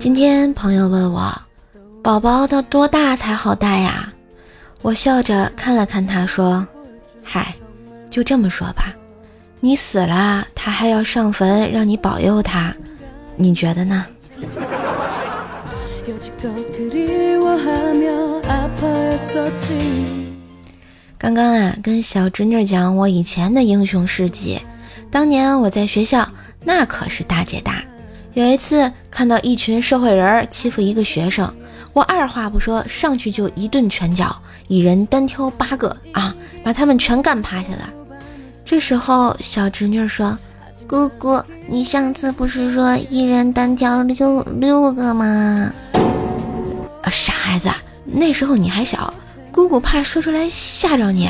今天朋友问我，宝宝到多大才好带呀？我笑着看了看他，说：“嗨，就这么说吧，你死了，他还要上坟让你保佑他，你觉得呢？”刚刚啊，跟小侄女讲我以前的英雄事迹。当年我在学校，那可是大姐大。有一次看到一群社会人欺负一个学生，我二话不说上去就一顿拳脚，一人单挑八个啊，把他们全干趴下了。这时候小侄女说：“姑姑，你上次不是说一人单挑六六个吗？”傻孩子，那时候你还小。姑姑怕说出来吓着你。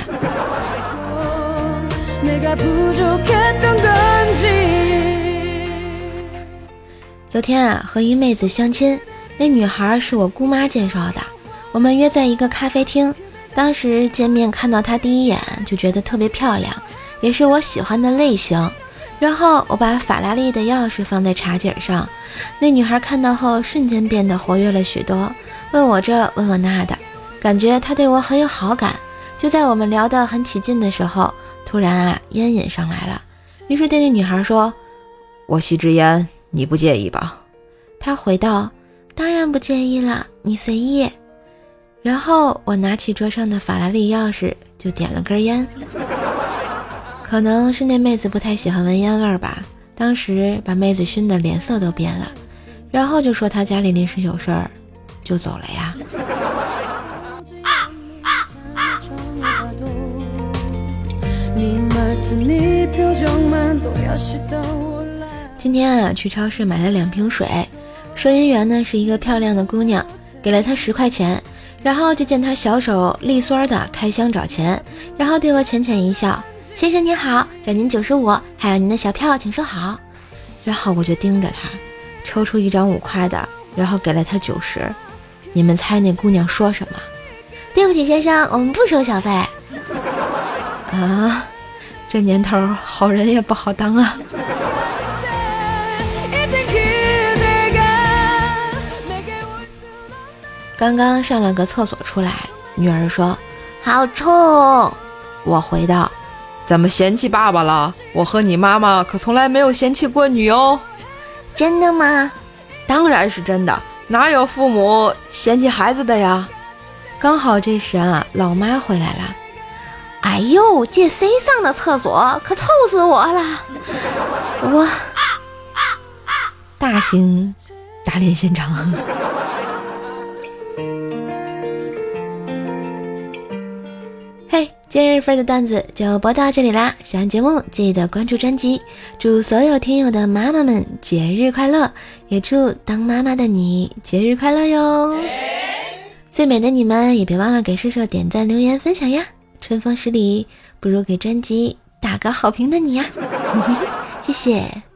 昨天啊，和一妹子相亲，那女孩是我姑妈介绍的。我们约在一个咖啡厅，当时见面看到她第一眼就觉得特别漂亮，也是我喜欢的类型。然后我把法拉利的钥匙放在茶几上，那女孩看到后瞬间变得活跃了许多，问我这问我那的。感觉她对我很有好感，就在我们聊得很起劲的时候，突然啊烟瘾上来了，于是对那女孩说：“我吸支烟，你不介意吧？”他回道：“当然不介意了，你随意。”然后我拿起桌上的法拉利钥匙就点了根烟，可能是那妹子不太喜欢闻烟味儿吧，当时把妹子熏得脸色都变了，然后就说她家里临时有事儿，就走了呀。今天啊，去超市买了两瓶水。收银员呢是一个漂亮的姑娘，给了她十块钱，然后就见她小手利索的开箱找钱，然后对我浅浅一笑：“先生您好，找您九十五，还有您的小票，请收好。”然后我就盯着她，抽出一张五块的，然后给了她九十。你们猜那姑娘说什么？对不起，先生，我们不收小费。啊，这年头好人也不好当啊！刚刚上了个厕所出来，女儿说：“好臭。”我回道：“怎么嫌弃爸爸了？我和你妈妈可从来没有嫌弃过你哦。”真的吗？当然是真的，哪有父母嫌弃孩子的呀？刚好这时啊，老妈回来了。哎呦，这谁上的厕所？可臭死我了！我大型打脸现场。今日份的段子就播到这里啦！喜欢节目记得关注专辑。祝所有听友的妈妈们节日快乐，也祝当妈妈的你节日快乐哟！最美的你们也别忘了给射手点赞、留言、分享呀！春风十里，不如给专辑打个好评的你呀，谢谢。